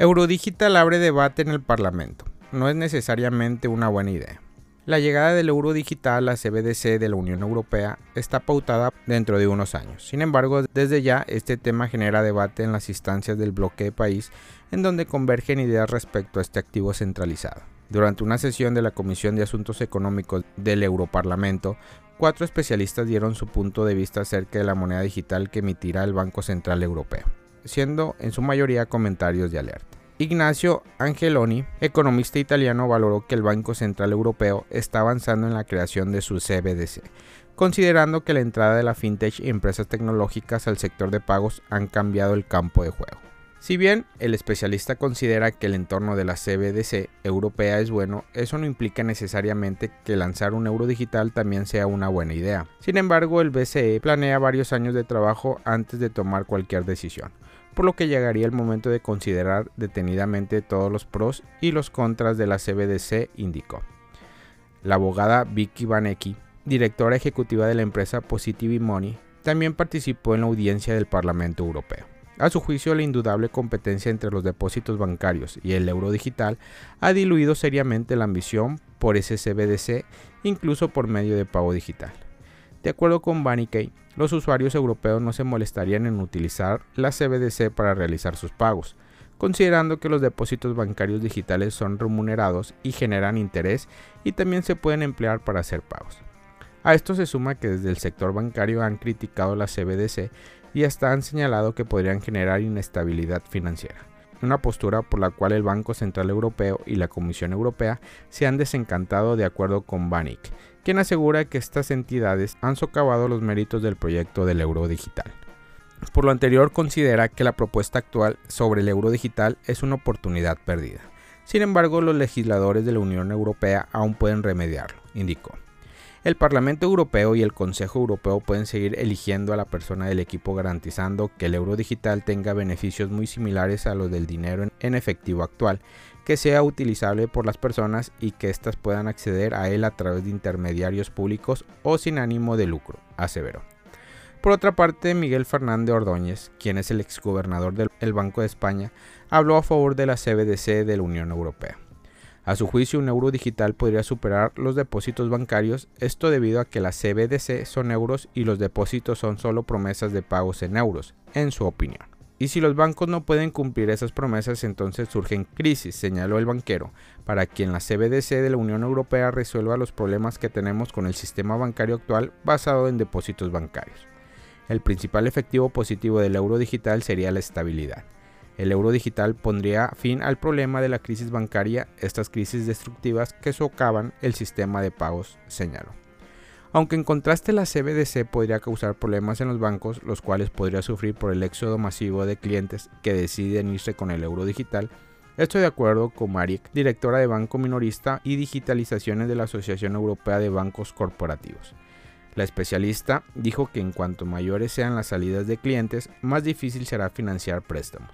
Eurodigital abre debate en el Parlamento. No es necesariamente una buena idea. La llegada del euro digital a CBDC de la Unión Europea está pautada dentro de unos años. Sin embargo, desde ya este tema genera debate en las instancias del bloque de país en donde convergen ideas respecto a este activo centralizado. Durante una sesión de la Comisión de Asuntos Económicos del Europarlamento, cuatro especialistas dieron su punto de vista acerca de la moneda digital que emitirá el Banco Central Europeo siendo en su mayoría comentarios de alerta. Ignacio Angeloni, economista italiano, valoró que el Banco Central Europeo está avanzando en la creación de su CBDC, considerando que la entrada de la fintech y empresas tecnológicas al sector de pagos han cambiado el campo de juego. Si bien el especialista considera que el entorno de la CBDC europea es bueno, eso no implica necesariamente que lanzar un euro digital también sea una buena idea. Sin embargo, el BCE planea varios años de trabajo antes de tomar cualquier decisión por lo que llegaría el momento de considerar detenidamente todos los pros y los contras de la CBDC, indicó. La abogada Vicky Vanecki, directora ejecutiva de la empresa Positive Money, también participó en la audiencia del Parlamento Europeo. A su juicio, la indudable competencia entre los depósitos bancarios y el euro digital ha diluido seriamente la ambición por ese CBDC, incluso por medio de pago digital. De acuerdo con Kay, los usuarios europeos no se molestarían en utilizar la CBDC para realizar sus pagos, considerando que los depósitos bancarios digitales son remunerados y generan interés y también se pueden emplear para hacer pagos. A esto se suma que desde el sector bancario han criticado la CBDC y hasta han señalado que podrían generar inestabilidad financiera una postura por la cual el Banco Central Europeo y la Comisión Europea se han desencantado de acuerdo con Banik, quien asegura que estas entidades han socavado los méritos del proyecto del euro digital. Por lo anterior, considera que la propuesta actual sobre el euro digital es una oportunidad perdida. Sin embargo, los legisladores de la Unión Europea aún pueden remediarlo, indicó. El Parlamento Europeo y el Consejo Europeo pueden seguir eligiendo a la persona del equipo garantizando que el euro digital tenga beneficios muy similares a los del dinero en efectivo actual, que sea utilizable por las personas y que éstas puedan acceder a él a través de intermediarios públicos o sin ánimo de lucro, aseveró. Por otra parte, Miguel Fernández Ordóñez, quien es el exgobernador del Banco de España, habló a favor de la CBDC de la Unión Europea. A su juicio, un euro digital podría superar los depósitos bancarios, esto debido a que las CBDC son euros y los depósitos son solo promesas de pagos en euros, en su opinión. Y si los bancos no pueden cumplir esas promesas, entonces surgen crisis, señaló el banquero, para quien la CBDC de la Unión Europea resuelva los problemas que tenemos con el sistema bancario actual basado en depósitos bancarios. El principal efectivo positivo del euro digital sería la estabilidad. El euro digital pondría fin al problema de la crisis bancaria, estas crisis destructivas que socavan el sistema de pagos, señaló. Aunque en contraste la CBDC podría causar problemas en los bancos, los cuales podría sufrir por el éxodo masivo de clientes que deciden irse con el euro digital, estoy de acuerdo con Mariek, directora de Banco Minorista y Digitalizaciones de la Asociación Europea de Bancos Corporativos. La especialista dijo que en cuanto mayores sean las salidas de clientes, más difícil será financiar préstamos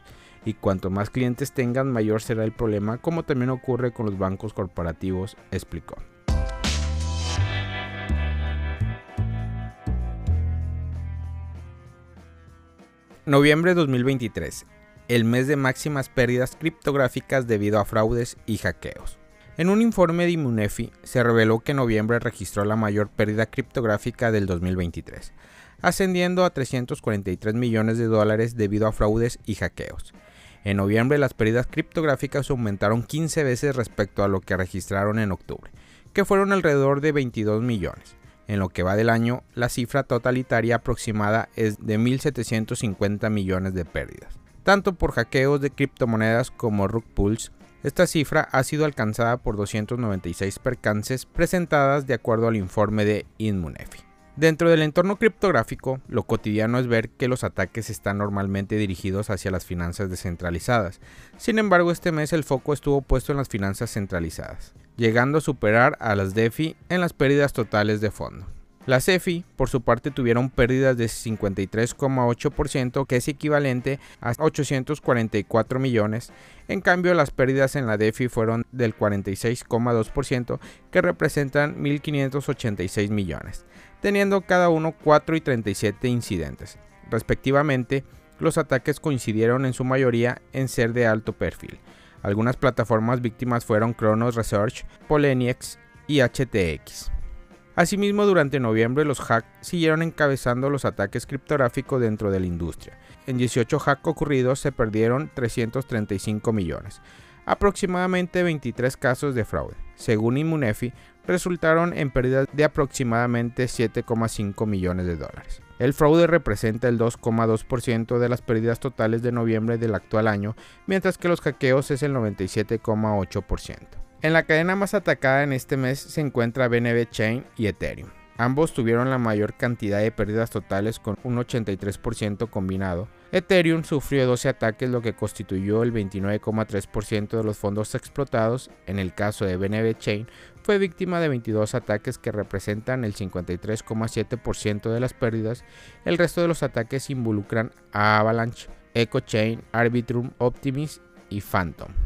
y cuanto más clientes tengan mayor será el problema, como también ocurre con los bancos corporativos, explicó. Noviembre 2023, el mes de máximas pérdidas criptográficas debido a fraudes y hackeos. En un informe de Immunefi se reveló que noviembre registró la mayor pérdida criptográfica del 2023, ascendiendo a 343 millones de dólares debido a fraudes y hackeos. En noviembre las pérdidas criptográficas aumentaron 15 veces respecto a lo que registraron en octubre, que fueron alrededor de 22 millones. En lo que va del año, la cifra totalitaria aproximada es de 1.750 millones de pérdidas. Tanto por hackeos de criptomonedas como rug pulls, esta cifra ha sido alcanzada por 296 percances presentadas de acuerdo al informe de Inmunefi. Dentro del entorno criptográfico, lo cotidiano es ver que los ataques están normalmente dirigidos hacia las finanzas descentralizadas. Sin embargo, este mes el foco estuvo puesto en las finanzas centralizadas, llegando a superar a las DeFi en las pérdidas totales de fondo. Las EFI, por su parte, tuvieron pérdidas de 53,8%, que es equivalente a 844 millones. En cambio, las pérdidas en la DeFi fueron del 46,2%, que representan 1.586 millones teniendo cada uno 4 y 37 incidentes, respectivamente, Los ataques coincidieron en su mayoría en ser de alto perfil. Algunas plataformas víctimas fueron Chronos Research, Poleniex y HTX. Asimismo, durante noviembre los hacks siguieron encabezando los ataques criptográficos dentro de la industria. En 18 hacks ocurridos se perdieron 335 millones, aproximadamente 23 casos de fraude. Según Immunefi, resultaron en pérdidas de aproximadamente 7,5 millones de dólares. El fraude representa el 2,2% de las pérdidas totales de noviembre del actual año, mientras que los hackeos es el 97,8%. En la cadena más atacada en este mes se encuentra BNB Chain y Ethereum. Ambos tuvieron la mayor cantidad de pérdidas totales con un 83% combinado. Ethereum sufrió 12 ataques lo que constituyó el 29,3% de los fondos explotados. En el caso de BNB Chain fue víctima de 22 ataques que representan el 53,7% de las pérdidas. El resto de los ataques involucran a Avalanche, EcoChain, Arbitrum, Optimus y Phantom.